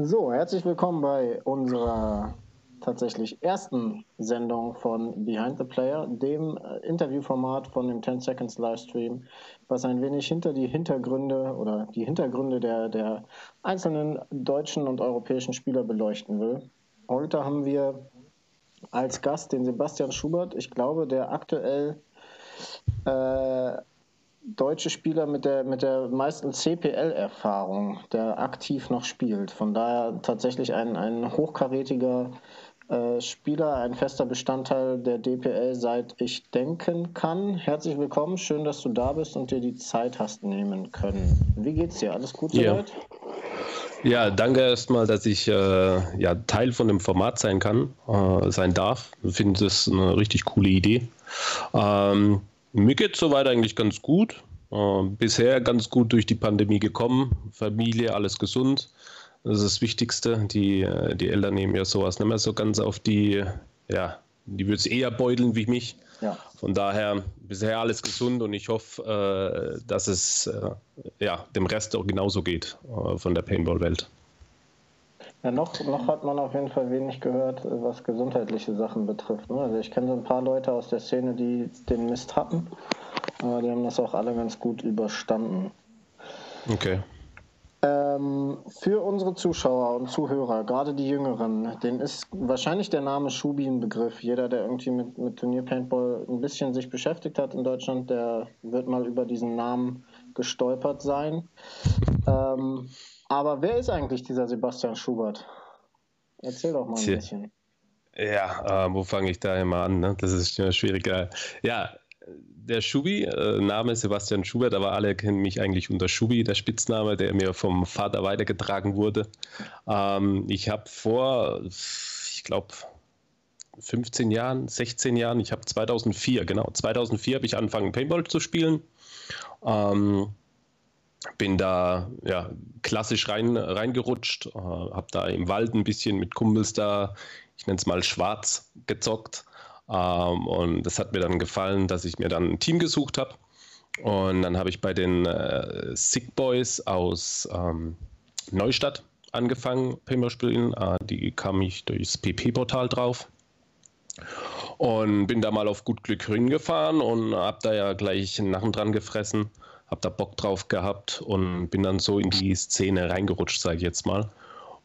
So, herzlich willkommen bei unserer tatsächlich ersten Sendung von Behind the Player, dem äh, Interviewformat von dem 10 Seconds Livestream, was ein wenig hinter die Hintergründe oder die Hintergründe der, der einzelnen deutschen und europäischen Spieler beleuchten will. Heute haben wir als Gast den Sebastian Schubert, ich glaube, der aktuell äh, deutsche Spieler mit der, mit der meisten CPL-Erfahrung, der aktiv noch spielt. Von daher tatsächlich ein, ein hochkarätiger äh, Spieler, ein fester Bestandteil der DPL, seit ich denken kann. Herzlich willkommen, schön, dass du da bist und dir die Zeit hast nehmen können. Wie geht's dir? Alles gut soweit? Ja. ja, danke erstmal, dass ich äh, ja, Teil von dem Format sein kann, äh, sein darf. Ich finde das eine richtig coole Idee. Ähm, mir geht es soweit eigentlich ganz gut. Äh, bisher ganz gut durch die Pandemie gekommen. Familie, alles gesund. Das ist das Wichtigste. Die, äh, die Eltern nehmen ja sowas nicht mehr so ganz auf die, ja, die würde es eher beuteln wie mich. Ja. Von daher bisher alles gesund und ich hoffe, äh, dass es äh, ja, dem Rest auch genauso geht von der Paintball-Welt. Ja, noch, noch hat man auf jeden Fall wenig gehört, was gesundheitliche Sachen betrifft. Ne? Also ich kenne so ein paar Leute aus der Szene, die den Mist hatten, aber die haben das auch alle ganz gut überstanden. Okay. Ähm, für unsere Zuschauer und Zuhörer, gerade die Jüngeren, denen ist wahrscheinlich der Name Schubi ein Begriff. Jeder, der irgendwie mit, mit Turnier-Paintball ein bisschen sich beschäftigt hat in Deutschland, der wird mal über diesen Namen gestolpert sein. Ähm, aber wer ist eigentlich dieser Sebastian Schubert? Erzähl doch mal ein bisschen. Ja, äh, wo fange ich da immer an? Ne? Das ist schwieriger. Ja, der Schubi, äh, Name Sebastian Schubert, aber alle kennen mich eigentlich unter Schubi, der Spitzname, der mir vom Vater weitergetragen wurde. Ähm, ich habe vor, ich glaube, 15 Jahren, 16 Jahren, ich habe 2004, genau, 2004 habe ich angefangen Paintball zu spielen. Ähm, bin da ja, klassisch rein, reingerutscht, äh, habe da im Wald ein bisschen mit Kumpels da, ich nenne es mal schwarz, gezockt. Ähm, und das hat mir dann gefallen, dass ich mir dann ein Team gesucht habe. Und dann habe ich bei den äh, Sick Boys aus ähm, Neustadt angefangen, Paintball spielen. Äh, die kam ich durchs PP-Portal drauf. Und bin da mal auf gut Glück hingefahren und habe da ja gleich einen Nachen dran gefressen habe da Bock drauf gehabt und bin dann so in die Szene reingerutscht, sage ich jetzt mal.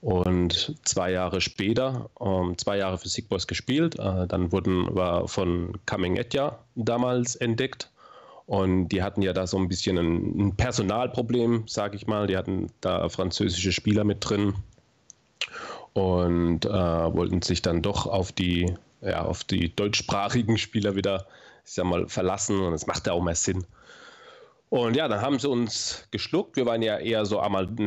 Und zwei Jahre später, ähm, zwei Jahre für Sick Boys gespielt, äh, dann wurden wir von Coming Etja damals entdeckt. Und die hatten ja da so ein bisschen ein, ein Personalproblem, sage ich mal. Die hatten da französische Spieler mit drin und äh, wollten sich dann doch auf die, ja, auf die deutschsprachigen Spieler wieder, ich sag mal, verlassen. Und es macht ja auch mehr Sinn. Und ja, dann haben sie uns geschluckt. Wir waren ja eher so,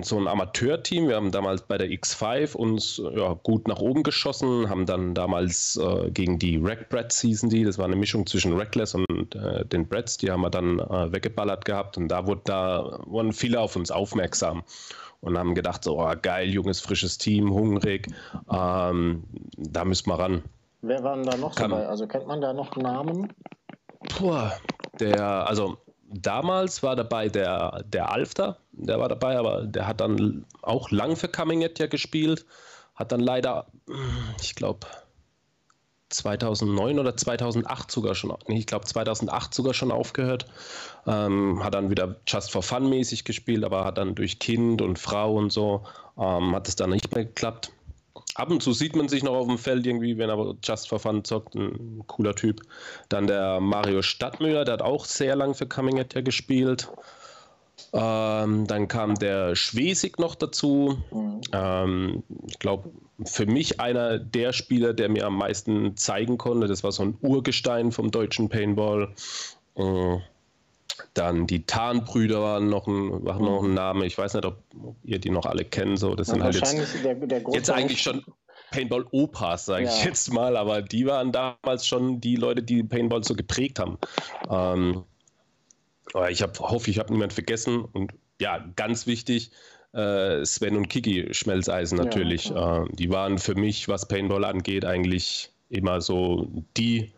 so ein Amateurteam. Wir haben damals bei der X5 uns ja, gut nach oben geschossen, haben dann damals äh, gegen die Rack Brats hießen die. Das war eine Mischung zwischen Reckless und äh, den Brats. Die haben wir dann äh, weggeballert gehabt und da, wurde, da wurden viele auf uns aufmerksam und haben gedacht, so oh, geil, junges, frisches Team, hungrig. Ähm, da müssen wir ran. Wer waren da noch Kann, dabei? Also kennt man da noch Namen? Puh, der, also damals war dabei der, der Alfter, der war dabei, aber der hat dann auch lang für Coming At ja gespielt, hat dann leider, ich glaube, 2009 oder 2008 sogar schon, ich glaube 2008 sogar schon aufgehört, ähm, hat dann wieder Just for Fun mäßig gespielt, aber hat dann durch Kind und Frau und so, ähm, hat es dann nicht mehr geklappt ab und zu sieht man sich noch auf dem Feld irgendwie, wenn er Just for Fun zockt, ein cooler Typ. Dann der Mario Stadtmüller, der hat auch sehr lang für Coming At gespielt. Ähm, dann kam der Schwesig noch dazu. Ähm, ich glaube, für mich einer der Spieler, der mir am meisten zeigen konnte. Das war so ein Urgestein vom deutschen Paintball. Äh, dann die Tarnbrüder waren noch ein, waren noch ein Name. Ich weiß nicht, ob ihr die noch alle kennt. So, das ja, sind halt jetzt, der, der jetzt eigentlich schon Paintball-Opas, sage ja. ich jetzt mal, aber die waren damals schon die Leute, die Paintball so geprägt haben. Ähm, aber ich hab, hoffe, ich habe niemanden vergessen. Und ja, ganz wichtig, äh, Sven und Kiki Schmelzeisen natürlich. Ja, äh, die waren für mich, was Paintball angeht, eigentlich immer so die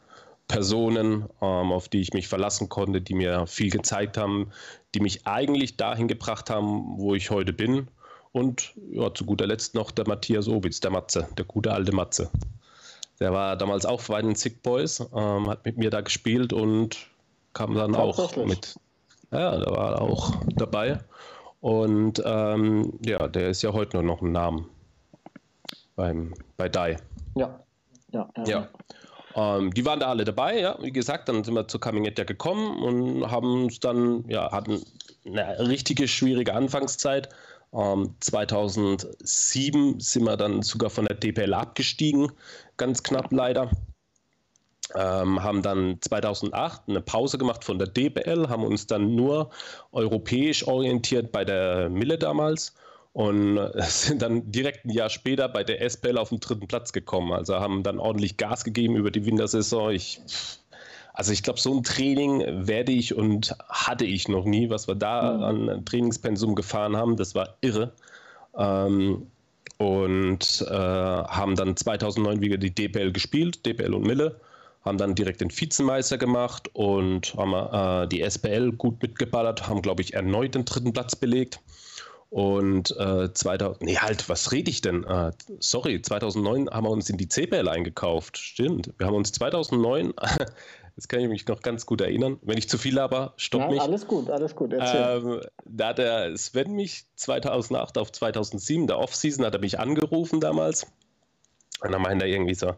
Personen, ähm, auf die ich mich verlassen konnte, die mir viel gezeigt haben, die mich eigentlich dahin gebracht haben, wo ich heute bin und ja, zu guter Letzt noch der Matthias Obitz, der Matze, der gute alte Matze. Der war damals auch bei den Sick Boys, ähm, hat mit mir da gespielt und kam dann auch mit. Ja, der war auch dabei. Und ähm, ja, der ist ja heute nur noch ein Name beim, bei DAI. Ja. Ja. ja. ja. Ähm, die waren da alle dabei, ja. Wie gesagt, dann sind wir zu Coming ja gekommen und haben es dann, ja, hatten eine richtige schwierige Anfangszeit. Ähm, 2007 sind wir dann sogar von der DPL abgestiegen, ganz knapp leider. Ähm, haben dann 2008 eine Pause gemacht von der DBL, haben uns dann nur europäisch orientiert bei der Mille damals und sind dann direkt ein Jahr später bei der SPL auf den dritten Platz gekommen. Also haben dann ordentlich Gas gegeben über die Wintersaison. Ich, also ich glaube, so ein Training werde ich und hatte ich noch nie, was wir da mhm. an Trainingspensum gefahren haben. Das war irre. Ähm, und äh, haben dann 2009 wieder die DPL gespielt, DPL und Mille haben dann direkt den Vizemeister gemacht und haben äh, die SPL gut mitgeballert, haben, glaube ich, erneut den dritten Platz belegt. Und äh, 2000, nee, halt, was rede ich denn? Äh, sorry, 2009 haben wir uns in die CPL eingekauft. Stimmt. Wir haben uns 2009, das kann ich mich noch ganz gut erinnern. Wenn ich zu viel aber stopp ja, mich. Alles gut, alles gut. Ähm, da hat der Sven mich 2008 auf 2007, der Offseason, hat er mich angerufen damals. Und dann meinte er irgendwie so: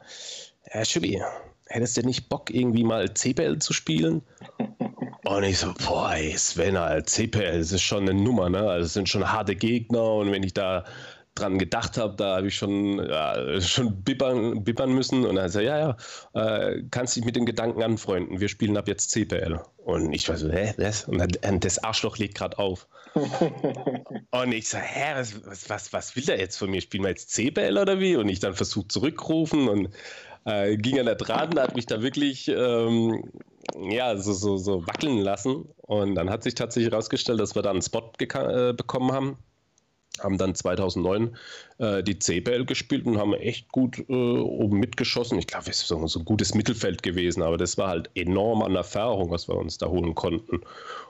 Herr Schubi, hättest du nicht Bock, irgendwie mal CPL zu spielen? Und ich so, boah, ey, Sven, CPL, das ist schon eine Nummer, ne? Also es sind schon harte Gegner und wenn ich da dran gedacht habe, da habe ich schon, ja, schon bippern, bippern müssen. Und dann sagt er, ja, ja, äh, kannst dich mit den Gedanken anfreunden, wir spielen ab jetzt CPL. Und ich war so, hä, was? Und dann, das Arschloch legt gerade auf. und ich so, hä, was, was, was will der jetzt von mir? Spielen wir jetzt CPL oder wie? Und ich dann versucht zurückrufen und äh, ging an der Draht und hat mich da wirklich ähm, ja, so, so, so wackeln lassen. Und dann hat sich tatsächlich herausgestellt, dass wir da einen Spot äh, bekommen haben. Haben dann 2009 äh, die CPL gespielt und haben echt gut äh, oben mitgeschossen. Ich glaube, es ist so, so ein gutes Mittelfeld gewesen, aber das war halt enorm an Erfahrung, was wir uns da holen konnten.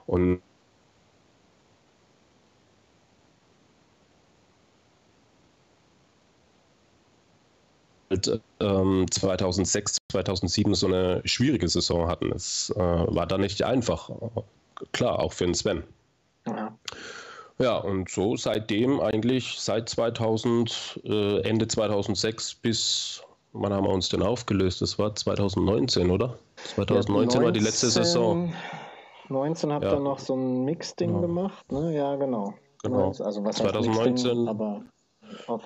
Und ähm, 2006, 2007 so eine schwierige Saison hatten. Es äh, war da nicht einfach. Klar, auch für den Sven. Ja. Ja, und so seitdem eigentlich seit 2000, äh, Ende 2006 bis, wann haben wir uns denn aufgelöst? Das war 2019, oder? 2019 ja, 19, war die letzte Saison. 19 habt ihr noch so ein Mix-Ding ja. gemacht, ne? Ja, genau. Genau. Also was 2019, aber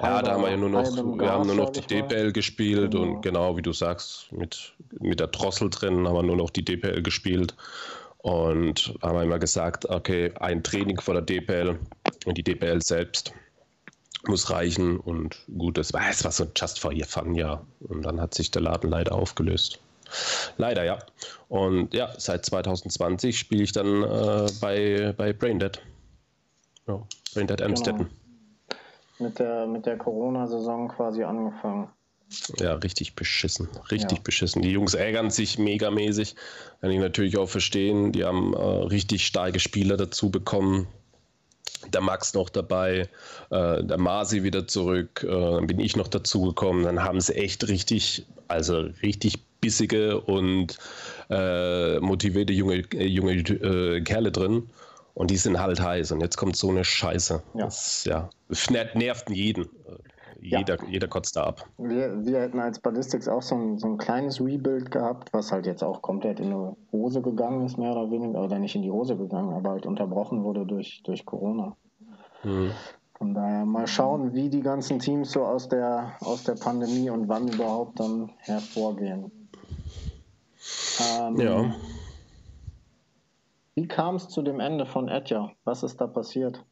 ja, da haben wir ja nur noch, wir haben nur noch die DPL gespielt genau. und genau wie du sagst, mit, mit der Drossel drin haben wir nur noch die DPL gespielt und haben immer gesagt, okay, ein Training vor der DPL und die DPL selbst muss reichen und gut, das war, es war so just for your fun, ja. Und dann hat sich der Laden leider aufgelöst. Leider, ja. Und ja, seit 2020 spiele ich dann äh, bei, bei Braindead. Ja, Braindead Amstetten. Genau mit der, mit der Corona-Saison quasi angefangen. Ja, richtig beschissen. Richtig ja. beschissen. Die Jungs ärgern sich megamäßig. Kann ich natürlich auch verstehen. Die haben äh, richtig starke Spieler dazu bekommen. Der Max noch dabei, äh, der Masi wieder zurück, äh, dann bin ich noch dazu gekommen. Dann haben sie echt richtig, also richtig bissige und äh, motivierte junge, junge äh, Kerle drin. Und die sind halt heiß. Und jetzt kommt so eine Scheiße. Ja. Das ja, nervt jeden. Jeder, ja. jeder kotzt da ab. Wir, wir hätten als Ballistics auch so ein, so ein kleines Rebuild gehabt, was halt jetzt auch komplett in die Hose gegangen ist, mehr oder weniger. Oder nicht in die Hose gegangen, aber halt unterbrochen wurde durch, durch Corona. Hm. Von daher mal schauen, wie die ganzen Teams so aus der, aus der Pandemie und wann überhaupt dann hervorgehen. Ähm, ja. Wie kam es zu dem Ende von Edja? Was ist da passiert?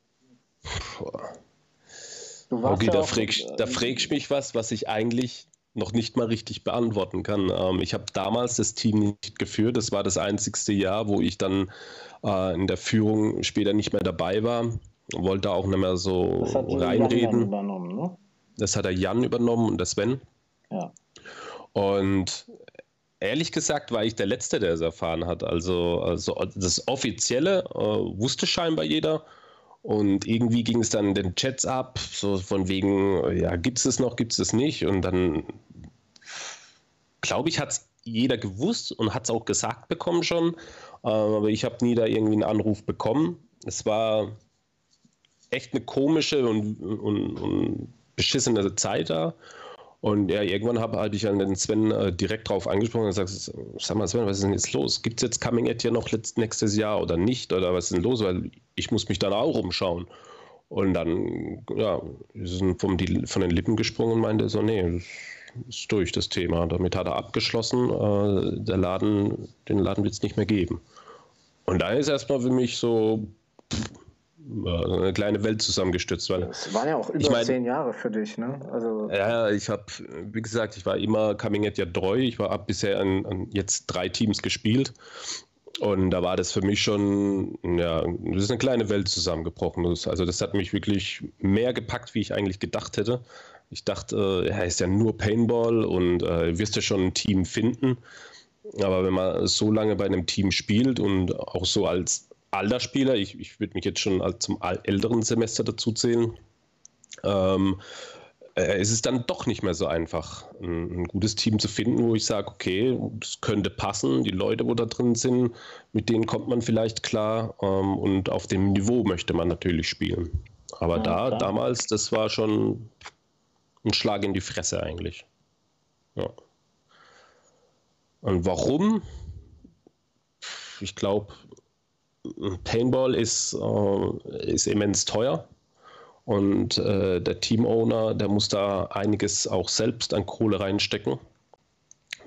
Okay, ja da, fragst, da fragst mich was, was ich eigentlich noch nicht mal richtig beantworten kann. Ähm, ich habe damals das Team nicht geführt. Das war das einzigste Jahr, wo ich dann äh, in der Führung später nicht mehr dabei war. Wollte auch nicht mehr so das hat reinreden. Übernommen, ne? Das hat der Jan übernommen und der Sven. Ja. Und ehrlich gesagt war ich der Letzte, der es erfahren hat. Also, also das Offizielle äh, wusste scheinbar jeder. Und irgendwie ging es dann in den Chats ab, so von wegen, ja, gibt es das noch, gibt es das nicht? Und dann, glaube ich, hat es jeder gewusst und hat es auch gesagt bekommen schon. Ähm, aber ich habe nie da irgendwie einen Anruf bekommen. Es war echt eine komische und, und, und beschissene Zeit da. Und ja, irgendwann habe hab ich an den Sven äh, direkt drauf angesprochen und gesagt, sag mal Sven, was ist denn jetzt los? Gibt es jetzt Coming At hier noch letzt, nächstes Jahr oder nicht? Oder was ist denn los? Weil ich muss mich dann auch umschauen. Und dann, ja, ist vom, die, von den Lippen gesprungen und meinte so, nee, ist durch das Thema. Damit hat er abgeschlossen, äh, der Laden, den Laden wird es nicht mehr geben. Und da ist erstmal für mich so, pff, eine kleine Welt zusammengestürzt. Weil, das waren ja auch über ich mein, zehn Jahre für dich, ne? Also ja, ich habe, wie gesagt, ich war immer Coming At ja treu. Ich habe bisher an, an, jetzt drei Teams gespielt. Und da war das für mich schon, ja, das ist eine kleine Welt zusammengebrochen. also das hat mich wirklich mehr gepackt, wie ich eigentlich gedacht hätte. Ich dachte, er ist ja nur Paintball und äh, wirst ja schon ein Team finden. Aber wenn man so lange bei einem Team spielt und auch so als alter Spieler, ich, ich würde mich jetzt schon zum älteren Semester dazu zählen, ähm, äh, ist es dann doch nicht mehr so einfach, ein, ein gutes Team zu finden, wo ich sage, okay, das könnte passen, die Leute, wo da drin sind, mit denen kommt man vielleicht klar ähm, und auf dem Niveau möchte man natürlich spielen. Aber ja, da, klar. damals, das war schon ein Schlag in die Fresse eigentlich. Ja. Und warum? Ich glaube, Paintball ist, äh, ist immens teuer. Und äh, der Teamowner, der muss da einiges auch selbst an Kohle reinstecken,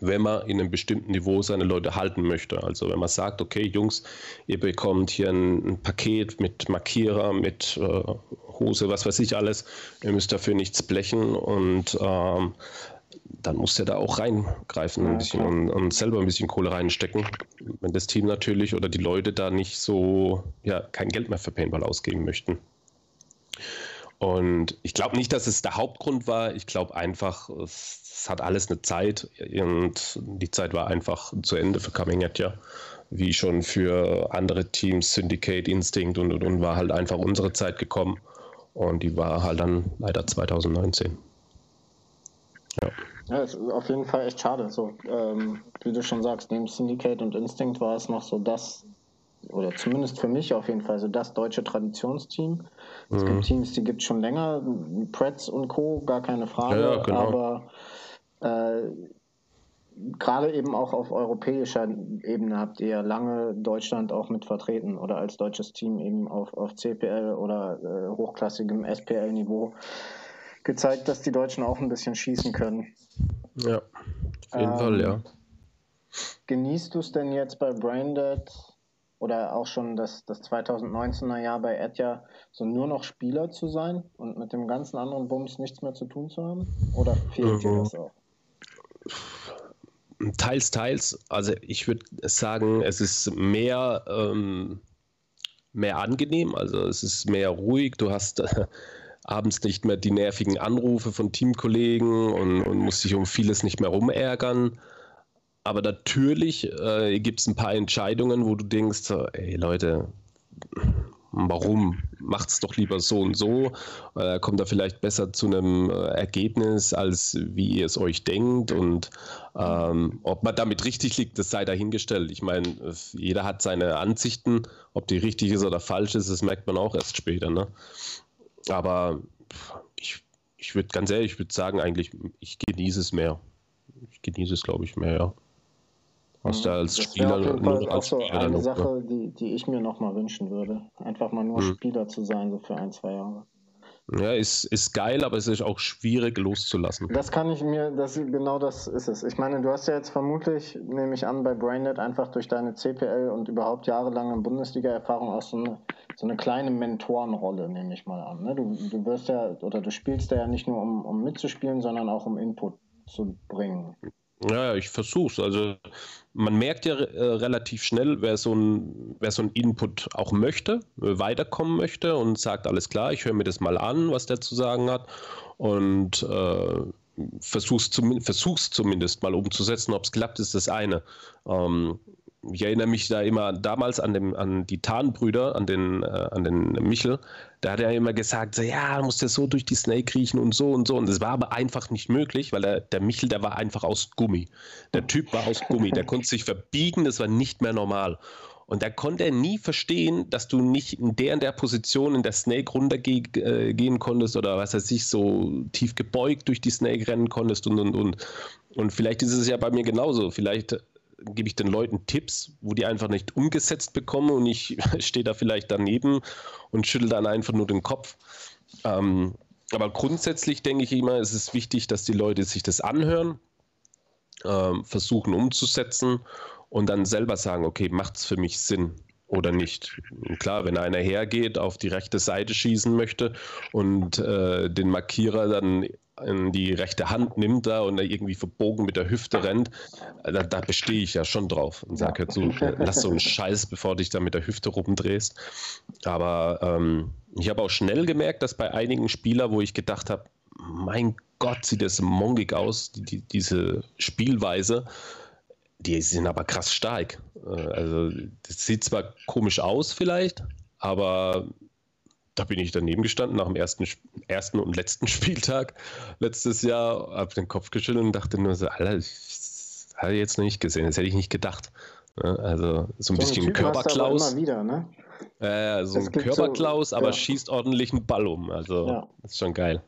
wenn man in einem bestimmten Niveau seine Leute halten möchte. Also wenn man sagt, okay, Jungs, ihr bekommt hier ein, ein Paket mit Markierer, mit äh, Hose, was weiß ich alles, ihr müsst dafür nichts blechen und ähm, dann muss er da auch reingreifen ja, ein bisschen und, und, selber ein bisschen Kohle reinstecken. Wenn das Team natürlich oder die Leute da nicht so, ja, kein Geld mehr für Paintball ausgeben möchten. Und ich glaube nicht, dass es der Hauptgrund war. Ich glaube einfach, es, es, hat alles eine Zeit und die Zeit war einfach zu Ende für Coming At, ja. Wie schon für andere Teams, Syndicate, Instinct und, und, und war halt einfach unsere Zeit gekommen. Und die war halt dann leider 2019. Ja. Ja, ist auf jeden Fall echt schade. So, ähm, wie du schon sagst, neben Syndicate und Instinct war es noch so das, oder zumindest für mich auf jeden Fall so das deutsche Traditionsteam. Es mhm. gibt Teams, die gibt es schon länger, Pretz und Co., gar keine Frage, ja, genau. aber äh, gerade eben auch auf europäischer Ebene habt ihr lange Deutschland auch mit vertreten oder als deutsches Team eben auf, auf CPL oder äh, hochklassigem SPL-Niveau gezeigt, dass die Deutschen auch ein bisschen schießen können. Ja, auf jeden ähm, Fall, ja. Genießt du es denn jetzt bei Braindead oder auch schon das, das 2019er Jahr bei Etja, so nur noch Spieler zu sein und mit dem ganzen anderen Bums nichts mehr zu tun zu haben? Oder fehlt dir das auch? Teils, teils. Also ich würde sagen, es ist mehr, ähm, mehr angenehm, also es ist mehr ruhig. Du hast äh, abends nicht mehr die nervigen Anrufe von Teamkollegen und, und musst dich um vieles nicht mehr rumärgern. Aber natürlich äh, gibt es ein paar Entscheidungen, wo du denkst, ey Leute, warum? Macht es doch lieber so und so. Äh, kommt da vielleicht besser zu einem äh, Ergebnis, als wie ihr es euch denkt. Und ähm, ob man damit richtig liegt, das sei dahingestellt. Ich meine, jeder hat seine Ansichten. Ob die richtig ist oder falsch ist, das merkt man auch erst später. Ne? Aber ich, ich würde ganz ehrlich, ich würde sagen, eigentlich, ich genieße es mehr. Ich genieße es, glaube ich, mehr, ja. Was da als das Spieler auf jeden Fall auch so Spieler eine Sache, die, die ich mir nochmal wünschen würde. Einfach mal nur mhm. Spieler zu sein, so für ein, zwei Jahre. Ja, ist, ist geil, aber es ist auch schwierig loszulassen. Das kann ich mir, das, genau das ist es. Ich meine, du hast ja jetzt vermutlich, nehme ich an, bei Brainnet einfach durch deine CPL und überhaupt jahrelange Bundesliga-Erfahrung auch so eine, so eine kleine Mentorenrolle, nehme ich mal an. Ne? Du, du wirst ja, oder du spielst ja nicht nur, um, um mitzuspielen, sondern auch um Input zu bringen. Ja, ich versuch's. Also man merkt ja äh, relativ schnell, wer so, ein, wer so ein Input auch möchte, äh, weiterkommen möchte und sagt, alles klar, ich höre mir das mal an, was der zu sagen hat und äh, versuch's, zum, versuch's zumindest mal umzusetzen. Ob es klappt, ist das eine. Ähm, ich erinnere mich da immer damals an, dem, an die Tarnbrüder, an den, äh, an den Michel. Da hat er immer gesagt, so, ja, muss der so durch die Snake riechen und so und so. Und das war aber einfach nicht möglich, weil der, der Michel, der war einfach aus Gummi. Der Typ war aus Gummi, der konnte sich verbiegen, das war nicht mehr normal. Und da konnte er nie verstehen, dass du nicht in der in der Position in der Snake runtergehen äh, konntest oder was weiß ich, so tief gebeugt durch die Snake rennen konntest und und und. Und vielleicht ist es ja bei mir genauso. Vielleicht gebe ich den Leuten Tipps, wo die einfach nicht umgesetzt bekommen und ich stehe da vielleicht daneben und schüttel dann einfach nur den Kopf. Ähm, aber grundsätzlich denke ich immer, es ist wichtig, dass die Leute sich das anhören, ähm, versuchen umzusetzen und dann selber sagen, okay, macht es für mich Sinn oder nicht. Und klar, wenn einer hergeht, auf die rechte Seite schießen möchte und äh, den Markierer dann in die rechte Hand nimmt da und er irgendwie verbogen mit der Hüfte rennt, da, da bestehe ich ja schon drauf und sage halt so, lass so einen Scheiß, bevor du dich da mit der Hüfte rumdrehst. Aber ähm, ich habe auch schnell gemerkt, dass bei einigen Spielern, wo ich gedacht habe, mein Gott, sieht das mongig aus, die, die, diese Spielweise, die sind aber krass stark. Äh, also, das sieht zwar komisch aus vielleicht, aber da bin ich daneben gestanden nach dem ersten, ersten und letzten Spieltag letztes Jahr, habe den Kopf geschüttelt und dachte nur so, Alter, das habe ich jetzt noch nicht gesehen, das hätte ich nicht gedacht. Also so ein so bisschen Körperklaus. Immer wieder, ne? Äh, so ein Körperklaus, so, aber ja. schießt ordentlich einen Ball um. Also ja. das ist schon geil.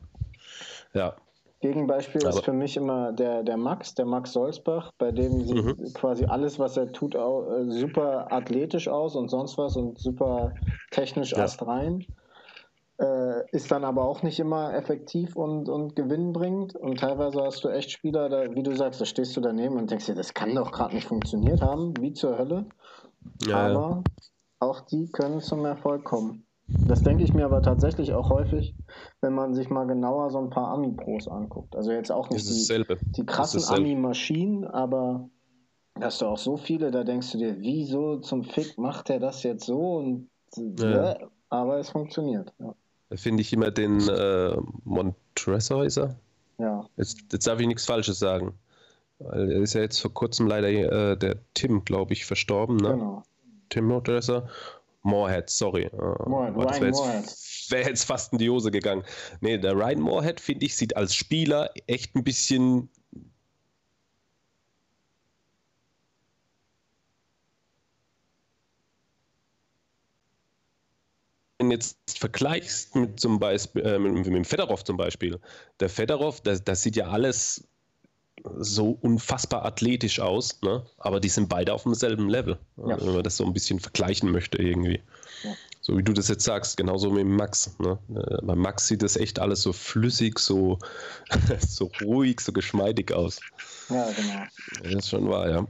Ja. Gegenbeispiel aber. ist für mich immer der, der Max, der Max Solzbach, bei dem sieht mhm. quasi alles, was er tut, auch, äh, super athletisch aus und sonst was und super technisch ja. astrein. Äh, ist dann aber auch nicht immer effektiv und, und gewinnbringend. Und teilweise hast du echt Spieler, da, wie du sagst, da stehst du daneben und denkst dir, das kann doch gerade nicht funktioniert haben, wie zur Hölle. Ja, aber ja. auch die können zum Erfolg kommen. Das denke ich mir aber tatsächlich auch häufig, wenn man sich mal genauer so ein paar Ami-Pros anguckt. Also jetzt auch nicht die, die, krassen Ami-Maschinen, aber hast du auch so viele, da denkst du dir, wieso zum Fick macht er das jetzt so? Und, ja. Äh, aber es funktioniert. Ja finde ich immer den äh, Montressor, ist er? Ja. Jetzt, jetzt darf ich nichts Falsches sagen. Weil er ist ja jetzt vor kurzem leider äh, der Tim, glaube ich, verstorben. Ne? Genau. Tim Montressor. Moorhead, sorry. Äh, Moorhead, Ryan wäre jetzt, wär jetzt fast in die Hose gegangen. Nee, der Ryan Moorhead, finde ich, sieht als Spieler echt ein bisschen jetzt vergleichst mit zum Beispiel äh, mit, mit, dem Fedorov zum Beispiel, der Fedorov, das, das sieht ja alles so unfassbar athletisch aus, ne? aber die sind beide auf demselben Level, ja. wenn man das so ein bisschen vergleichen möchte irgendwie. Ja. So wie du das jetzt sagst, genauso mit Max. Ne? Äh, bei Max sieht das echt alles so flüssig, so, so ruhig, so geschmeidig aus. Ja, genau. Das ist schon wahr, ja.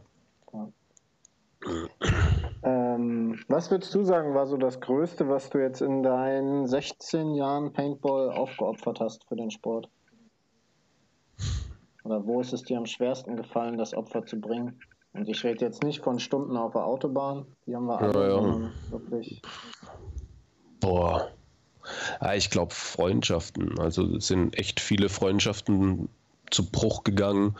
Ähm, was würdest du sagen, war so das Größte, was du jetzt in deinen 16 Jahren Paintball aufgeopfert hast für den Sport? Oder wo ist es dir am schwersten gefallen, das Opfer zu bringen? Und ich rede jetzt nicht von Stunden auf der Autobahn, die haben wir alle, ja, ja. wirklich. Boah. Ja, ich glaube Freundschaften. Also es sind echt viele Freundschaften zu Bruch gegangen,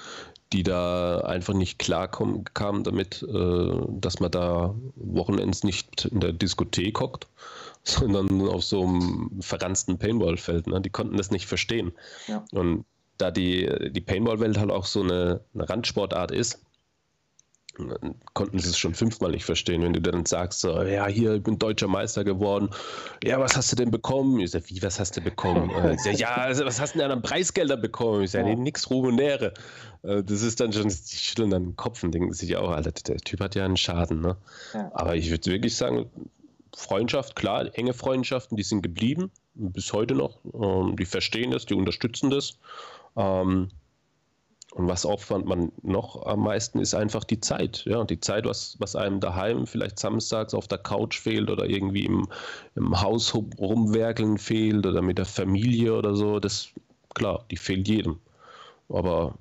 die da einfach nicht klar kamen damit, äh, dass man da Wochenends nicht in der Diskothek hockt, sondern auf so einem verranzten Paintball-Feld. Ne? Die konnten das nicht verstehen. Ja. Und da die, die Paintball-Welt halt auch so eine, eine Randsportart ist, konnten sie es schon fünfmal nicht verstehen, wenn du dann sagst, so, ja, hier, ich bin deutscher Meister geworden. Ja, was hast du denn bekommen? Ich sag, wie, was hast du bekommen? ich sag, ja, also, was hast du denn an Preisgelder bekommen? Ich sag, nee, nix Rumonäre. Äh, das ist dann schon, die schütteln dann den Kopf und denken sich auch, Alter, der Typ hat ja einen Schaden, ne? Ja. Aber ich würde wirklich sagen, Freundschaft, klar, enge Freundschaften, die sind geblieben, bis heute noch. Ähm, die verstehen das, die unterstützen das. Und was opfert man noch am meisten, ist einfach die Zeit. Ja, die Zeit, was, was einem daheim vielleicht samstags auf der Couch fehlt oder irgendwie im, im Haus rumwerkeln fehlt oder mit der Familie oder so. Das, klar, die fehlt jedem. Aber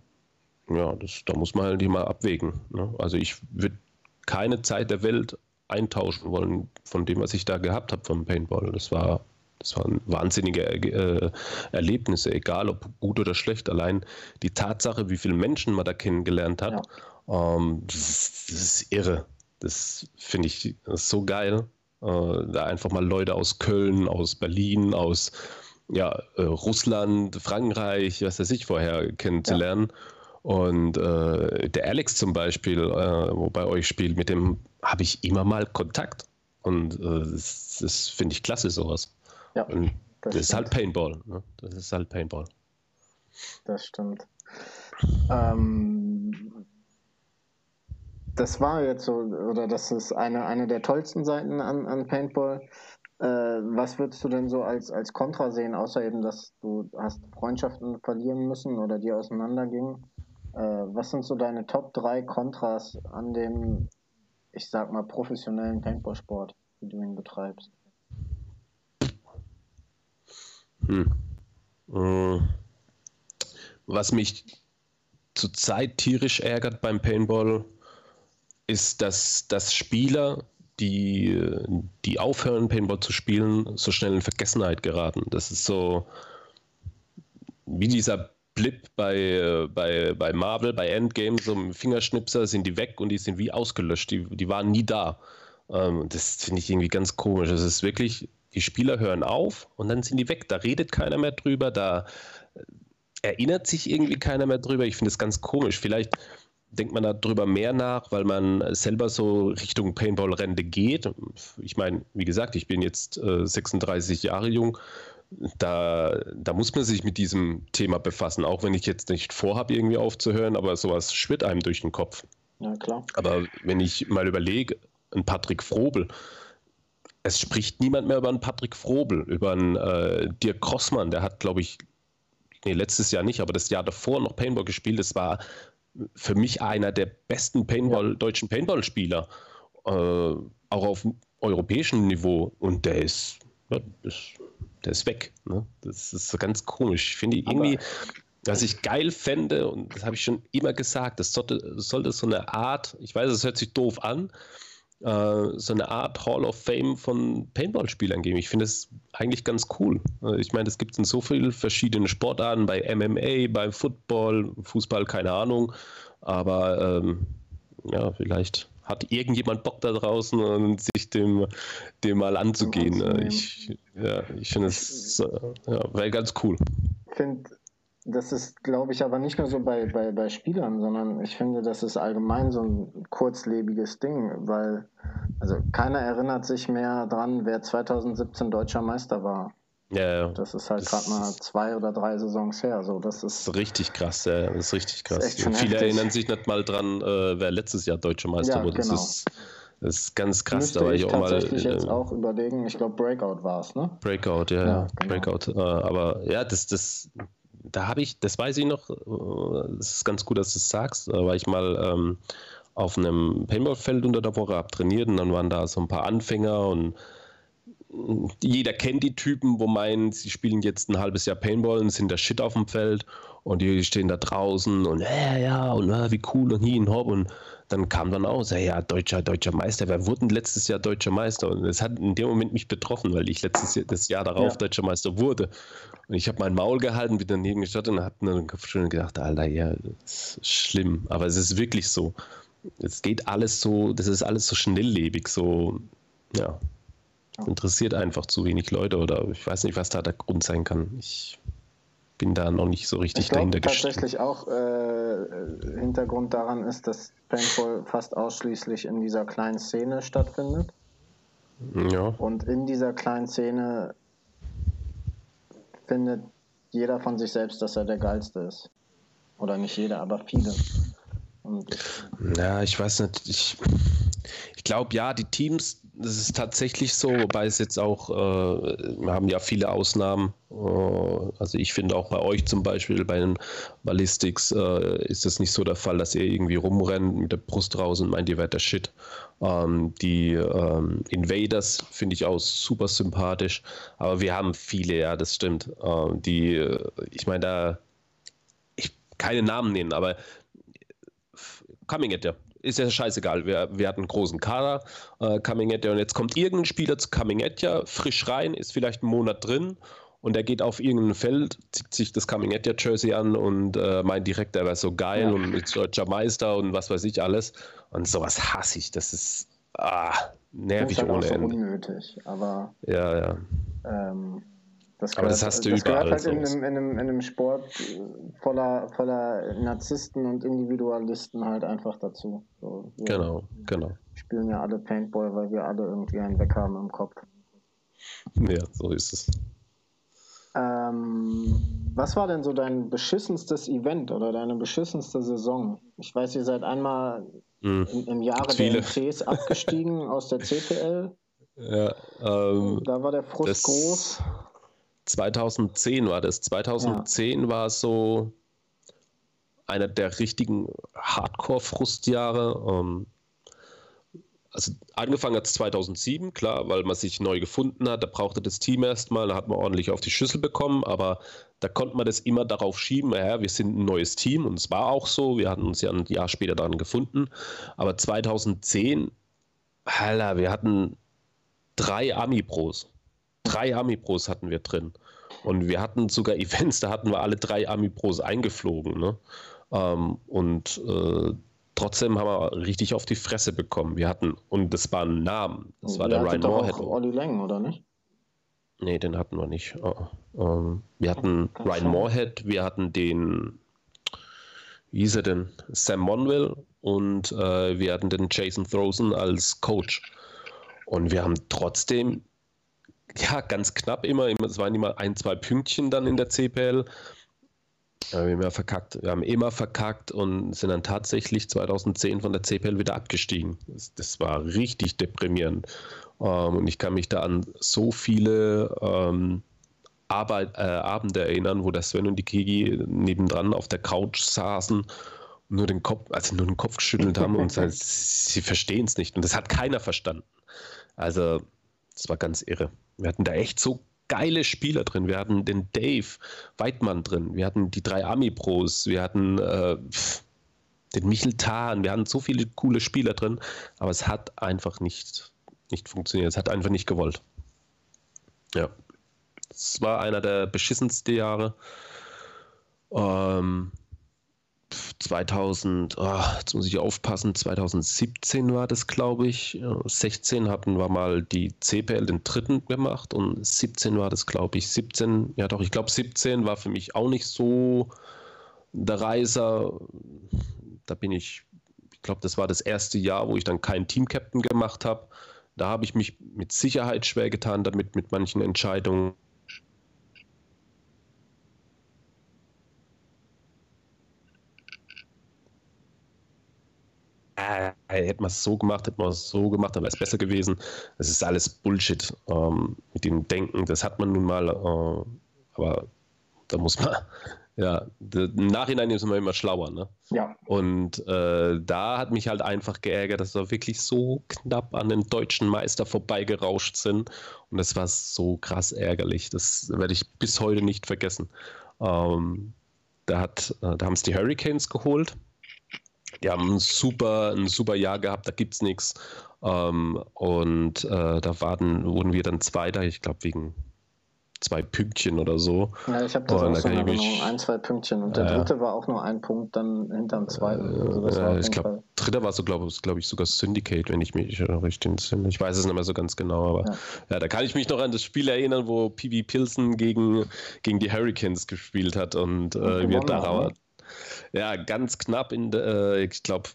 ja, das, da muss man halt immer abwägen. Ne? Also ich würde keine Zeit der Welt eintauschen wollen von dem, was ich da gehabt habe vom Paintball. Das war das waren wahnsinnige äh, Erlebnisse, egal ob gut oder schlecht. Allein die Tatsache, wie viele Menschen man da kennengelernt hat, ja. ähm, das, ist, das, ist, irre. Das finde ich so geil. Äh, da einfach mal Leute aus Köln, aus Berlin, aus ja, äh, Russland, Frankreich, was weiß ich, vorher kennenzulernen. Ja. Und äh, der Alex zum Beispiel, äh, wo bei euch spielt, mit dem habe ich immer mal Kontakt. Und äh, das, das finde ich klasse, sowas. Ja, Und das, das ist halt Paintball. Ne? Das ist halt Paintball. Das stimmt. Ähm, das war jetzt so, oder das ist eine, eine der tollsten Seiten an, an Paintball. Äh, was würdest du denn so als, als Kontra sehen, außer eben, dass du hast Freundschaften verlieren müssen oder die auseinandergingen? Äh, was sind so deine Top 3 Kontras an dem, ich sag mal, professionellen Paintball-Sport, wie du ihn betreibst? Hm. Äh, was mich zurzeit tierisch ärgert beim Paintball, ist, dass, dass Spieler, die, die aufhören, Paintball zu spielen, so schnell in Vergessenheit geraten. Das ist so wie dieser Blip bei, bei, bei Marvel, bei Endgame, so ein Fingerschnipser sind die weg und die sind wie ausgelöscht. Die, die waren nie da. Ähm, das finde ich irgendwie ganz komisch. Es ist wirklich, die Spieler hören auf und dann sind die weg. Da redet keiner mehr drüber, da erinnert sich irgendwie keiner mehr drüber. Ich finde es ganz komisch. Vielleicht denkt man darüber mehr nach, weil man selber so Richtung Paintball-Rente geht. Ich meine, wie gesagt, ich bin jetzt äh, 36 Jahre jung. Da, da muss man sich mit diesem Thema befassen, auch wenn ich jetzt nicht vorhabe, irgendwie aufzuhören, aber sowas schwirrt einem durch den Kopf. Ja, klar. Aber wenn ich mal überlege, ein Patrick Frobel, es spricht niemand mehr über einen Patrick Frobel, über einen äh, Dirk Crossmann, der hat, glaube ich, nee, letztes Jahr nicht, aber das Jahr davor noch Paintball gespielt. Das war für mich einer der besten Paintball, ja. deutschen Paintball-Spieler, äh, auch auf europäischem Niveau. Und der ist, ja, ist der ist weg. Ne? Das ist ganz komisch. Ich finde irgendwie, was ich geil fände, und das habe ich schon immer gesagt, das sollte, sollte so eine Art, ich weiß, es hört sich doof an, so eine Art Hall of Fame von Paintball-Spielern geben. Ich finde es eigentlich ganz cool. Äh, ich meine, es gibt in so vielen verschiedenen Sportarten, bei MMA, bei Football, Fußball, keine Ahnung. Aber ähm, ja, vielleicht hat irgendjemand Bock da draußen und sich dem, dem mal anzugehen. Ich, ja, ich finde es ja, wäre ganz cool. Ich finde das ist, glaube ich, aber nicht nur so bei, bei, bei Spielern, sondern ich finde, das ist allgemein so ein kurzlebiges Ding, weil also keiner erinnert sich mehr dran, wer 2017 deutscher Meister war. Ja, ja. Das ist halt gerade mal zwei oder drei Saisons her. So, das ist, das richtig krass, ja, das ist richtig krass. Ist viele heftig. erinnern sich nicht mal dran, äh, wer letztes Jahr deutscher Meister ja, wurde. Das genau. ist das ist ganz krass, Müsste war ich, auch mal. Ich jetzt äh, auch überlegen, ich glaube Breakout war es, ne? Breakout, ja, ja, genau. Breakout. Äh, aber ja, das, das, da habe ich, das weiß ich noch, äh, das ist ganz gut, dass du es sagst, war ich mal ähm, auf einem Paintballfeld unter der Woche, habe trainiert und dann waren da so ein paar Anfänger und jeder kennt die Typen, wo meinen, sie spielen jetzt ein halbes Jahr Paintball und sind der Shit auf dem Feld und die stehen da draußen und ja, ja, und ja, wie cool und hier und hopp und dann kam dann auch, ja, deutscher, deutscher Meister. Wer wurde letztes Jahr deutscher Meister? Und es hat in dem Moment mich betroffen, weil ich letztes Jahr, das Jahr darauf ja. deutscher Meister wurde. Und ich habe mein Maul gehalten, bin daneben gestanden und habe dann schon gedacht, Alter, ja, das ist schlimm. Aber es ist wirklich so. Es geht alles so, das ist alles so schnelllebig, so, ja. Interessiert einfach zu wenig Leute oder ich weiß nicht, was da der Grund sein kann. Ich bin da noch nicht so richtig ich dahinter tatsächlich auch äh, Hintergrund daran ist, dass Paintball fast ausschließlich in dieser kleinen Szene stattfindet. Ja. Und in dieser kleinen Szene findet jeder von sich selbst, dass er der Geilste ist. Oder nicht jeder, aber viele. Und ja, ich weiß nicht. Ich, ich glaube, ja, die Teams das ist tatsächlich so, wobei es jetzt auch, äh, wir haben ja viele Ausnahmen. Äh, also ich finde auch bei euch zum Beispiel, bei den Ballistics, äh, ist es nicht so der Fall, dass ihr irgendwie rumrennt mit der Brust raus und meint, ihr werdet der Shit. Ähm, die ähm, Invaders finde ich auch super sympathisch, aber wir haben viele, ja, das stimmt. Ähm, die, ich meine, da, ich keine Namen nennen, aber Coming at, ja ist ja scheißegal. Wir, wir hatten einen großen Kader, äh, Coming At und jetzt kommt irgendein Spieler zu Coming At frisch rein, ist vielleicht einen Monat drin und er geht auf irgendein Feld, zieht sich das Coming at Jersey an und äh, meint direkt, er wäre so geil ja. und ist deutscher Meister und was weiß ich alles. Und sowas hasse ich. Das ist ah, nervig das ist ohne so Ende. unnötig, aber. Ja, ja. Das gehört, aber das hast du das überall. gehört halt in einem, in, einem, in einem, Sport voller, voller Narzissten und Individualisten halt einfach dazu. So, genau, genau. spielen ja alle Paintball, weil wir alle irgendwie einen Weg haben im Kopf. Ja, so ist es. Ähm, was war denn so dein beschissenstes Event oder deine beschissenste Saison? Ich weiß, ihr seid einmal hm. im, im Jahre der MCs abgestiegen aus der CPL. Ja, ähm, da war der Frust groß. 2010 war das. 2010 ja. war so einer der richtigen Hardcore-Frustjahre. Ähm, also angefangen hat es 2007, klar, weil man sich neu gefunden hat. Da brauchte das Team erstmal, da hat man ordentlich auf die Schüssel bekommen, aber da konnte man das immer darauf schieben, ja, wir sind ein neues Team und es war auch so. Wir hatten uns ja ein Jahr später daran gefunden. Aber 2010, Alter, wir hatten drei Ami-Pros. Drei Ami-Pros hatten wir drin. Und wir hatten sogar Events, da hatten wir alle drei Ami-Pros eingeflogen. Ne? Ähm, und äh, trotzdem haben wir richtig auf die Fresse bekommen. Wir hatten, und das war ein Name, das war der Ryan Moorhead. Olli Lang, oder nicht? Nee, den hatten wir nicht. Oh, um, wir hatten Kann Ryan sein. Moorhead, wir hatten den, wie hieß er denn? Sam Monville und äh, wir hatten den Jason Throsen als Coach. Und wir haben trotzdem, ja, ganz knapp immer, es waren immer ein, zwei Pünktchen dann in der CPL, wir haben ja verkackt. Wir haben immer verkackt und sind dann tatsächlich 2010 von der CPL wieder abgestiegen. Das, das war richtig deprimierend. Ähm, und ich kann mich da an so viele ähm, Arbeit, äh, Abende erinnern, wo der Sven und die Kiki nebendran auf der Couch saßen und nur den Kopf, also nur den Kopf geschüttelt haben und sagen, sie verstehen es nicht. Und das hat keiner verstanden. Also, das war ganz irre. Wir hatten da echt so geile Spieler drin. Wir hatten den Dave Weidmann drin, wir hatten die drei Ami-Pros, wir hatten äh, den Michel Tahn, wir hatten so viele coole Spieler drin, aber es hat einfach nicht, nicht funktioniert. Es hat einfach nicht gewollt. Ja. Es war einer der beschissensten Jahre. Ähm, 2000, oh, jetzt muss ich aufpassen, 2017 war das, glaube ich. 16 hatten wir mal die CPL den dritten gemacht und 17 war das, glaube ich. 17, ja doch, ich glaube 17 war für mich auch nicht so der Reiser. Da bin ich, ich glaube, das war das erste Jahr, wo ich dann keinen Team-Captain gemacht habe. Da habe ich mich mit Sicherheit schwer getan, damit mit manchen Entscheidungen äh, hätte man es so gemacht, hätte man es so gemacht, dann wäre es besser gewesen. Das ist alles Bullshit ähm, mit dem Denken. Das hat man nun mal, äh, aber da muss man, ja, im Nachhinein ist man immer schlauer. Ne? Ja. Und äh, da hat mich halt einfach geärgert, dass wir wirklich so knapp an den deutschen Meister vorbeigerauscht sind. Und das war so krass ärgerlich. Das werde ich bis heute nicht vergessen. Ähm, da, hat, äh, da haben es die Hurricanes geholt die haben ein super, ein super Jahr gehabt, da gibt es nichts. Ähm, und äh, da waren, wurden wir dann Zweiter, ich glaube wegen zwei Pünktchen oder so. Ja, ich habe das und auch so in Erinnerung, ein, zwei Pünktchen. Und der äh, dritte war auch nur ein Punkt dann hinterm zweiten. Also äh, ich glaube, dritter war so, glaube glaub ich, sogar Syndicate, wenn ich mich richtig entsinne. Ich weiß es nicht mehr so ganz genau, aber ja. ja. da kann ich mich noch an das Spiel erinnern, wo PB Pilsen gegen, gegen die Hurricanes gespielt hat und, und äh, wir darauf, ja, ganz knapp in, äh, ich glaube,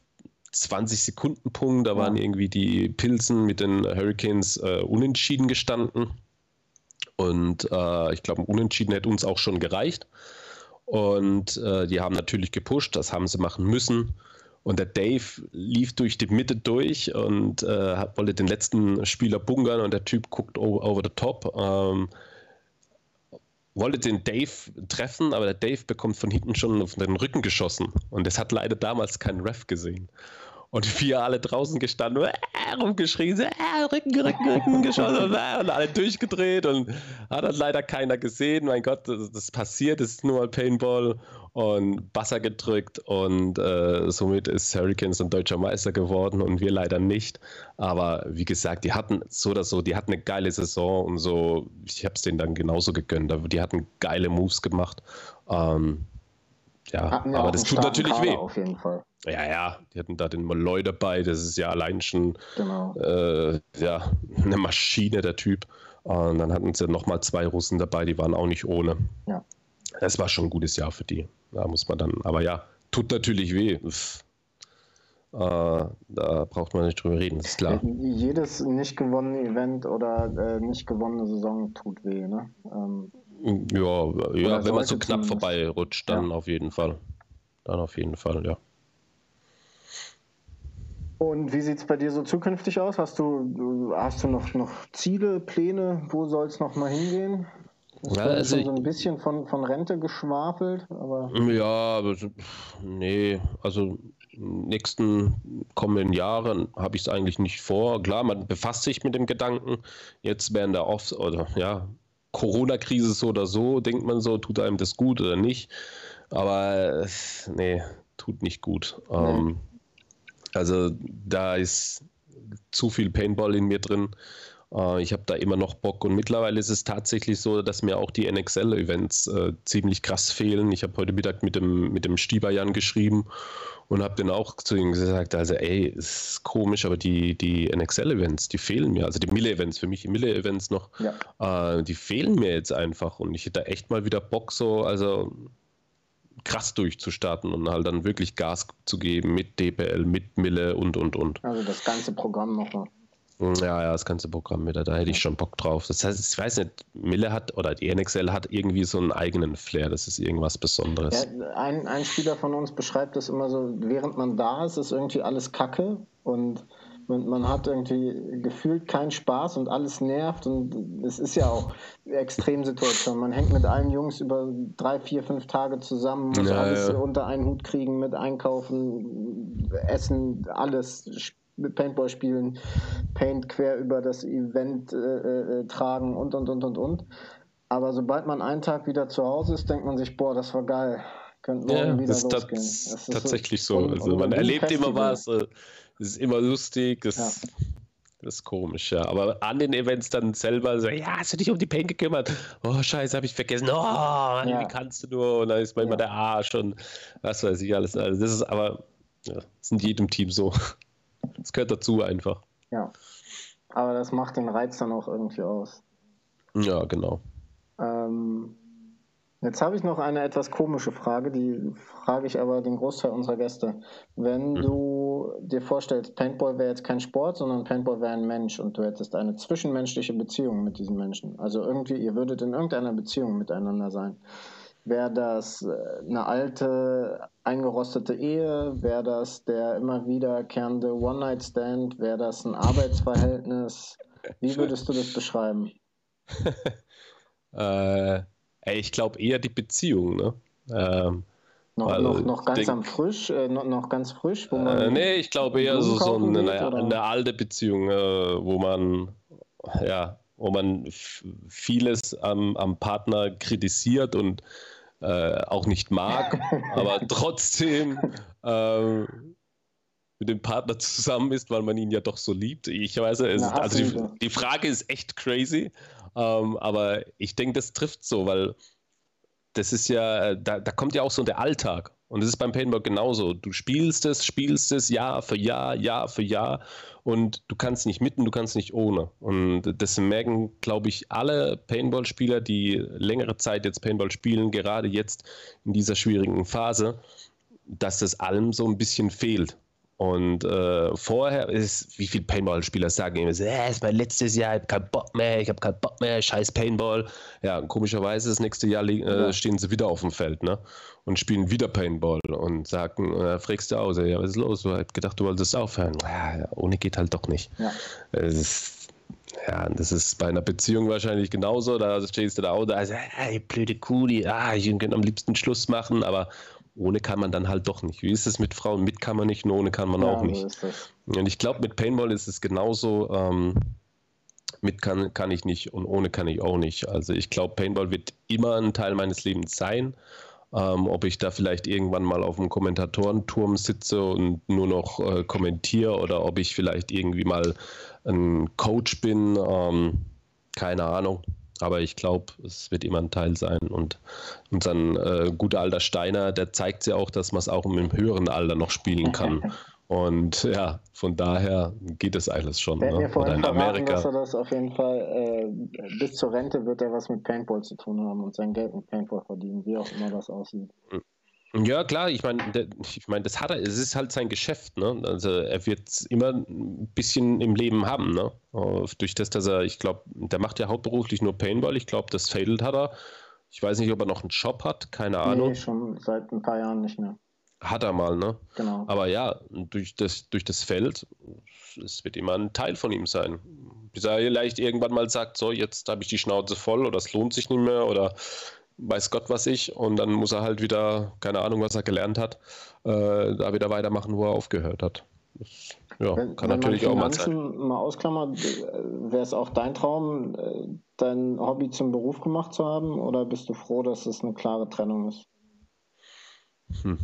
20 Sekunden Punkt. Da waren irgendwie die Pilzen mit den Hurricanes äh, unentschieden gestanden. Und äh, ich glaube, ein Unentschieden hätte uns auch schon gereicht. Und äh, die haben natürlich gepusht, das haben sie machen müssen. Und der Dave lief durch die Mitte durch und äh, wollte den letzten Spieler bunkern und der Typ guckt over, over the top. Ähm, wollte den Dave treffen, aber der Dave bekommt von hinten schon auf den Rücken geschossen. Und das hat leider damals kein Ref gesehen. Und wir alle draußen gestanden, äh, rumgeschrien, äh, Rücken, Rücken, Rücken geschossen äh, und alle durchgedreht und hat dann leider keiner gesehen. Mein Gott, das, das passiert, das ist nur Paintball und Wasser gedrückt und äh, somit ist Hurricanes ein deutscher Meister geworden und wir leider nicht. Aber wie gesagt, die hatten so oder so, die hatten eine geile Saison und so, ich habe es denen dann genauso gegönnt. Die hatten geile Moves gemacht. Ähm, ja, ja aber das tut natürlich Kader weh. Auf jeden Fall. Ja, ja, die hatten da den Molloy dabei, das ist ja allein schon genau. äh, ja, eine Maschine, der Typ. Und dann hatten sie nochmal zwei Russen dabei, die waren auch nicht ohne. Ja. Das war schon ein gutes Jahr für die. Da muss man dann, aber ja, tut natürlich weh. Äh, da braucht man nicht drüber reden, ist klar. Jedes nicht gewonnene Event oder äh, nicht gewonnene Saison tut weh, ne? Ähm, ja, ja wenn man so knapp vorbei rutscht, dann ja. auf jeden Fall. Dann auf jeden Fall, ja. Und wie sieht es bei dir so zukünftig aus? Hast du, hast du noch, noch Ziele, Pläne? Wo soll es noch mal hingehen? Das ja, also schon so ein bisschen von, von Rente geschwafelt, aber. Ja, aber nee, also nächsten kommenden Jahren habe ich es eigentlich nicht vor. Klar, man befasst sich mit dem Gedanken, jetzt während der Off- oder ja, Corona-Krise so oder so, denkt man so, tut einem das gut oder nicht. Aber nee, tut nicht gut. Nee. Ähm, also da ist zu viel Paintball in mir drin. Äh, ich habe da immer noch Bock und mittlerweile ist es tatsächlich so, dass mir auch die NXL-Events äh, ziemlich krass fehlen. Ich habe heute Mittag mit dem, mit dem Stieberjan geschrieben und habe dann auch zu ihm gesagt, also ey, ist komisch, aber die, die NXL-Events, die fehlen mir. Also die Mille-Events, für mich die Mille-Events noch, ja. äh, die fehlen mir jetzt einfach und ich hätte echt mal wieder Bock so, also krass durchzustarten und halt dann wirklich Gas zu geben mit DPL, mit Mille und und und. Also das ganze Programm nochmal. Ja, ja, das ganze Programm wieder, da hätte ich schon Bock drauf. Das heißt, ich weiß nicht, Mille hat oder die NXL hat irgendwie so einen eigenen Flair, das ist irgendwas Besonderes. Ja, ein, ein Spieler von uns beschreibt das immer so, während man da ist, ist irgendwie alles Kacke und man, man hat irgendwie gefühlt keinen Spaß und alles nervt und es ist ja auch Extremsituation. Man hängt mit allen Jungs über drei, vier, fünf Tage zusammen, muss ja, alles ja. unter einen Hut kriegen mit Einkaufen, Essen, alles Paintball spielen, Paint quer über das Event äh, äh, tragen und und und und und. Aber sobald man einen Tag wieder zu Hause ist, denkt man sich, boah, das war geil. Könnten morgen ja, wieder das losgehen. Das ist tatsächlich so. so. Also man erlebt immer was, äh, es ist immer lustig, es, ja. das ist komisch, ja. Aber an den Events dann selber so, ja, hast du dich um die Paint gekümmert? Oh, scheiße, habe ich vergessen. Oh, Mann, ja. wie kannst du nur? Und dann ist manchmal ja. der Arsch und was weiß ich alles. Also das ist aber, ja, ist in jedem Team so. Das gehört dazu einfach. Ja. Aber das macht den Reiz dann auch irgendwie aus. Ja, genau. Ähm, jetzt habe ich noch eine etwas komische Frage, die frage ich aber den Großteil unserer Gäste. Wenn hm. du dir vorstellst, Paintball wäre jetzt kein Sport, sondern Paintball wäre ein Mensch und du hättest eine zwischenmenschliche Beziehung mit diesem Menschen. Also irgendwie, ihr würdet in irgendeiner Beziehung miteinander sein. Wäre das äh, eine alte, eingerostete Ehe? Wäre das der immer wiederkehrende One-Night-Stand? Wäre das ein Arbeitsverhältnis? Wie würdest du das beschreiben? äh, ich glaube eher die Beziehung, ne? Ähm, noch, noch, noch ganz denk, am frisch, äh, noch, noch, ganz frisch, wo man. Äh, nee, ich glaube eher so, so eine, eine, alte Beziehung, äh, wo man ja, wo man vieles am, am Partner kritisiert und äh, auch nicht mag, aber trotzdem äh, mit dem Partner zusammen ist, weil man ihn ja doch so liebt. Ich weiß, es, Na, also die, die, Frage ist echt crazy, ähm, aber ich denke, das trifft so, weil das ist ja, da, da kommt ja auch so der Alltag. Und das ist beim Paintball genauso. Du spielst es, spielst es Jahr für Jahr, Jahr für Jahr und du kannst nicht mitten, du kannst nicht ohne. Und das merken, glaube ich, alle Paintball-Spieler, die längere Zeit jetzt Paintball spielen, gerade jetzt in dieser schwierigen Phase, dass das allem so ein bisschen fehlt. Und äh, vorher ist, wie viele Paintball-Spieler sagen immer, so, äh, ist mein letztes Jahr, ich habe keinen Bock mehr, ich habe keinen Bock mehr, scheiß Paintball. Ja, komischerweise das nächste Jahr äh, stehen sie wieder auf dem Feld ne? und spielen wieder Paintball und sagen, äh, fragst du aus, ja, was ist los? Du hast gedacht, du wolltest aufhören. Ja, ohne geht halt doch nicht. Ja. Ist, ja, das ist bei einer Beziehung wahrscheinlich genauso. Da stehst du da auch, da, also, äh, blöde Kuh, die, ah, ich könnte am liebsten Schluss machen, aber ohne kann man dann halt doch nicht. Wie ist es mit Frauen? Mit kann man nicht und ohne kann man ja, auch nicht. So und ich glaube, mit Paintball ist es genauso. Ähm, mit kann, kann ich nicht und ohne kann ich auch nicht. Also ich glaube, Paintball wird immer ein Teil meines Lebens sein. Ähm, ob ich da vielleicht irgendwann mal auf dem Kommentatorenturm sitze und nur noch äh, kommentiere oder ob ich vielleicht irgendwie mal ein Coach bin, ähm, keine Ahnung. Aber ich glaube, es wird immer ein Teil sein. Und unser äh, guter alter Steiner, der zeigt ja auch, dass man es auch im höheren Alter noch spielen kann. Und ja, von daher geht es alles schon. Der ne? Oder in verraten, Amerika. Dass er das auf jeden Fall äh, bis zur Rente wird er was mit Paintball zu tun haben und sein Geld mit Paintball verdienen, wie auch immer das aussieht. Ja, klar, ich meine, ich meine, das hat er, es ist halt sein Geschäft, ne? Also er wird immer ein bisschen im Leben haben, ne? Durch das, dass er, ich glaube, der macht ja hauptberuflich nur Paintball, ich glaube, das Faded hat er. Ich weiß nicht, ob er noch einen Job hat, keine Ahnung. Nee, schon seit ein paar Jahren nicht mehr. Hat er mal, ne? Genau. Aber ja, durch das, durch das Feld, es wird immer ein Teil von ihm sein. Bis er vielleicht irgendwann mal sagt, so, jetzt habe ich die Schnauze voll oder es lohnt sich nicht mehr oder weiß Gott was ich und dann muss er halt wieder, keine Ahnung, was er gelernt hat, äh, da wieder weitermachen, wo er aufgehört hat. Das, ja, wenn, kann wenn natürlich auch mal sein. mal ausklammert, wäre es auch dein Traum, äh, dein Hobby zum Beruf gemacht zu haben oder bist du froh, dass es eine klare Trennung ist? Hm.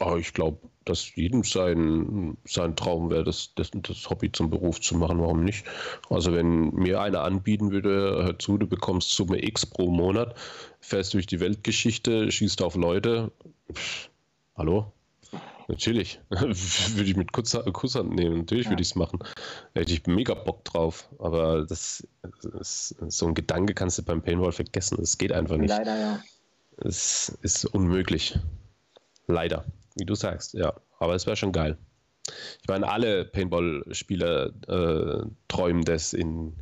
Aber ich glaube, dass jedem sein, sein Traum wäre, das, das, das Hobby zum Beruf zu machen. Warum nicht? Also, wenn mir einer anbieten würde, hör zu, du bekommst Summe X pro Monat, fährst durch die Weltgeschichte, schießt auf Leute. Pff, hallo? Natürlich. würde ich mit Kusshand nehmen. Natürlich ja. würde ich es machen. Da hätte ich mega Bock drauf. Aber das, das, so ein Gedanke kannst du beim Paintball vergessen. Es geht einfach nicht. Leider, ja. Es ist unmöglich. Leider wie du sagst, ja. Aber es wäre schon geil. Ich meine, alle Paintball-Spieler äh, träumen das in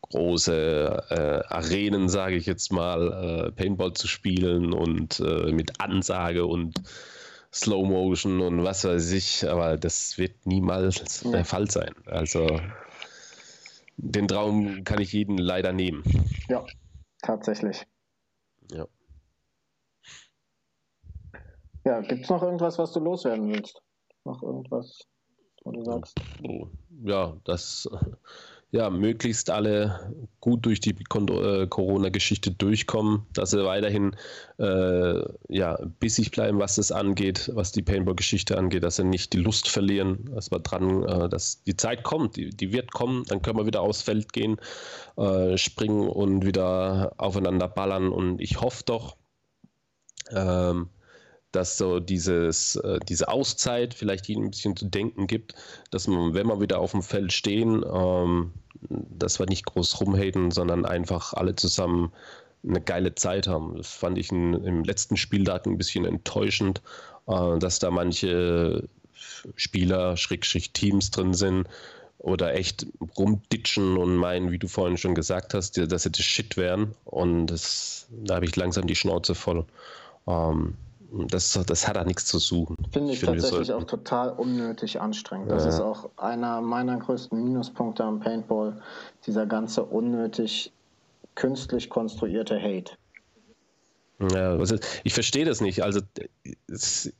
große äh, Arenen, sage ich jetzt mal, äh, Paintball zu spielen und äh, mit Ansage und Slow Motion und was weiß ich, aber das wird niemals der Fall sein. Also den Traum kann ich jeden leider nehmen. Ja, tatsächlich. Ja. Ja, gibt es noch irgendwas, was du loswerden willst? Noch irgendwas, wo du sagst? Ja, dass ja, möglichst alle gut durch die äh, Corona-Geschichte durchkommen, dass sie weiterhin äh, ja, bissig bleiben, was das angeht, was die Paintball-Geschichte angeht, dass sie nicht die Lust verlieren, dass wir dran, äh, dass die Zeit kommt, die, die, wird kommen, dann können wir wieder aufs Feld gehen, äh, springen und wieder aufeinander ballern und ich hoffe doch, ähm, dass so dieses, äh, diese Auszeit vielleicht ihnen ein bisschen zu denken gibt, dass man, wenn wir wieder auf dem Feld stehen, ähm, dass wir nicht groß rumhaten, sondern einfach alle zusammen eine geile Zeit haben. Das fand ich in, im letzten Spieltag ein bisschen enttäuschend, äh, dass da manche Spieler, Schrägstrich Teams drin sind oder echt rumditschen und meinen, wie du vorhin schon gesagt hast, dass sie das Shit wären. Und das, da habe ich langsam die Schnauze voll. Ähm, das, das hat da nichts zu suchen. Finde ich, ich tatsächlich auch total unnötig anstrengend. Das ja. ist auch einer meiner größten Minuspunkte am Paintball, dieser ganze unnötig künstlich konstruierte Hate. Ja, ich verstehe das nicht. Also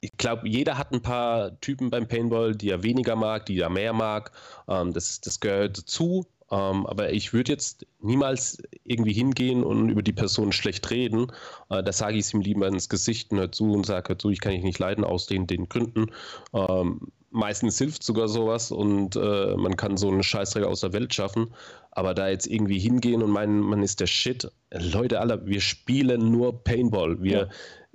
ich glaube, jeder hat ein paar Typen beim Paintball, die er weniger mag, die er mehr mag. Ähm, das, das gehört dazu. Ähm, aber ich würde jetzt niemals irgendwie hingehen und über die Person schlecht reden. Äh, da sage ich es ihm lieber ins Gesicht und hör zu und sage, hör zu, ich kann dich nicht leiden aus den, den Gründen. Ähm, meistens hilft sogar sowas und äh, man kann so einen Scheißdreck aus der Welt schaffen. Aber da jetzt irgendwie hingehen und meinen, man ist der Shit. Leute, alle, wir spielen nur Paintball. Wir, ja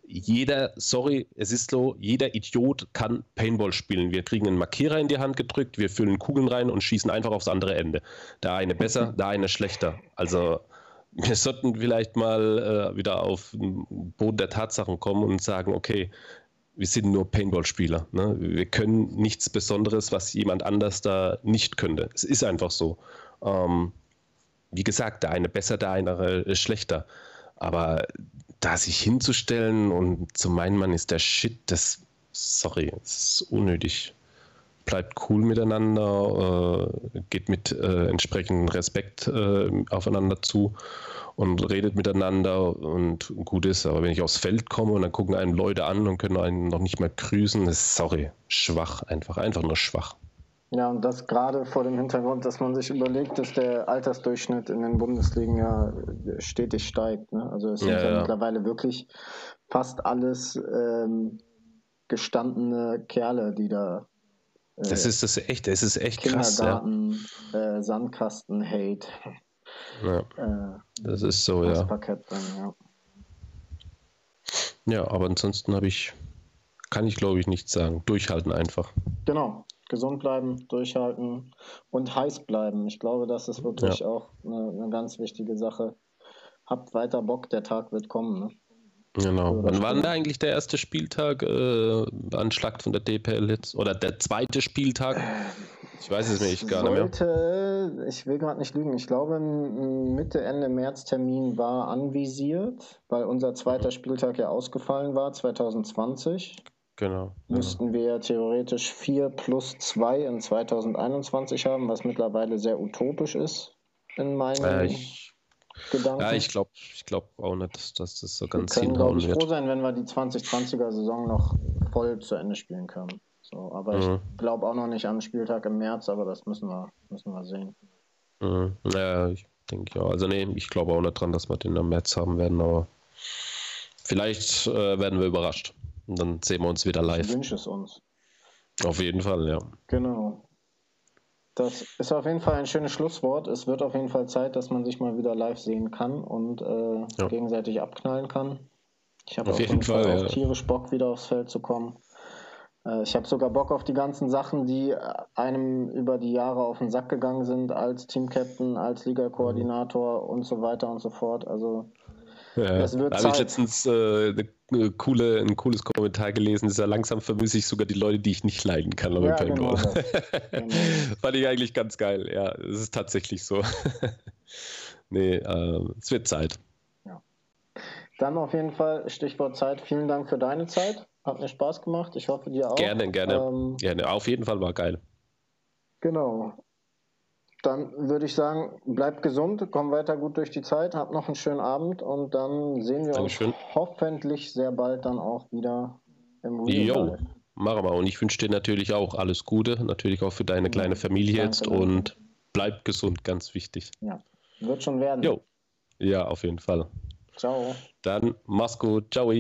jeder, sorry, es ist so, jeder Idiot kann Paintball spielen. Wir kriegen einen Markierer in die Hand gedrückt, wir füllen Kugeln rein und schießen einfach aufs andere Ende. Der eine besser, der eine schlechter. Also wir sollten vielleicht mal äh, wieder auf den Boden der Tatsachen kommen und sagen, okay, wir sind nur Paintball-Spieler. Ne? Wir können nichts Besonderes, was jemand anders da nicht könnte. Es ist einfach so. Ähm, wie gesagt, der eine besser, der eine schlechter. Aber da sich hinzustellen und zu meinen, man ist der Shit, das, sorry, das ist unnötig. bleibt cool miteinander, äh, geht mit äh, entsprechendem Respekt äh, aufeinander zu und redet miteinander und gut ist. Aber wenn ich aufs Feld komme und dann gucken einen Leute an und können einen noch nicht mal grüßen, ist sorry, schwach einfach, einfach nur schwach. Ja, und das gerade vor dem Hintergrund, dass man sich überlegt, dass der Altersdurchschnitt in den Bundesligen ja stetig steigt. Ne? Also es sind ja, ja, mittlerweile wirklich fast alles ähm, gestandene Kerle, die da. Äh, das ist das echt, das ist echt Kindergarten, krass. Ja. Äh, Sandkasten, Hate. Ja, äh, das ist so, ja. Parkett dann, ja. Ja, aber ansonsten habe ich, kann ich glaube ich nichts sagen. Durchhalten einfach. Genau, gesund bleiben, durchhalten und heiß bleiben. Ich glaube, das ist wirklich ja. auch eine, eine, ganz wichtige Sache. Habt weiter Bock, der Tag wird kommen. Ne? Genau. Wann war denn da eigentlich der erste Spieltag äh, an Schlacht von der DPL jetzt? Oder der zweite Spieltag? Ich weiß es mir nicht gar nicht mehr. Ich will gerade nicht lügen. Ich glaube, Mitte, Ende März Termin war anvisiert, weil unser zweiter Spieltag ja ausgefallen war, 2020. Genau. Müssten wir theoretisch 4 plus 2 in 2021 haben, was mittlerweile sehr utopisch ist in meinen äh, ich, Gedanken. Ja, ich glaube ich glaub auch nicht, dass, dass das so ganz wir können, hinhauen ich, wird. froh sein, wenn wir die 2020er Saison noch voll zu Ende spielen können. So, aber mhm. ich glaube auch noch nicht an den Spieltag im März, aber das müssen wir, müssen wir sehen. Mhm. Ja, ich denke ja. Also nee, ich glaube auch nicht dran, dass wir den im März haben werden, aber vielleicht äh, werden wir überrascht. Und dann sehen wir uns wieder live. Ich wünsche es uns. Auf jeden Fall, ja. Genau. Das ist auf jeden Fall ein schönes Schlusswort. Es wird auf jeden Fall Zeit, dass man sich mal wieder live sehen kann und äh, ja. gegenseitig abknallen kann. Ich habe auf, auf, jeden Fall, Fall auch tierisch Bock, wieder aufs Feld zu kommen. Äh, ich habe sogar Bock auf die ganzen Sachen, die einem über die Jahre auf den Sack gegangen sind, als Teamcaptain, als Liga-Koordinator mhm. und so weiter und so fort. Also ja, das wird da habe ich letztens äh, eine coole, ein cooles Kommentar gelesen. Ist ja langsam vermisse ich sogar die Leute, die ich nicht leiden kann. Ja, genau genau. Fand ich eigentlich ganz geil. Ja, es ist tatsächlich so. nee, äh, es wird Zeit. Ja. Dann auf jeden Fall Stichwort Zeit. Vielen Dank für deine Zeit. Hat mir Spaß gemacht. Ich hoffe, dir auch. Gerne, gerne. Ähm, gerne. Auf jeden Fall war geil. Genau. Dann würde ich sagen, bleibt gesund, komm weiter gut durch die Zeit, habt noch einen schönen Abend und dann sehen wir Dankeschön. uns hoffentlich sehr bald dann auch wieder im Jo, machen wir. Und ich wünsche dir natürlich auch alles Gute, natürlich auch für deine kleine Familie Danke, jetzt und bleib gesund, ganz wichtig. Ja, wird schon werden. Jo. Ja, auf jeden Fall. Ciao. Dann mach's gut. Ciao.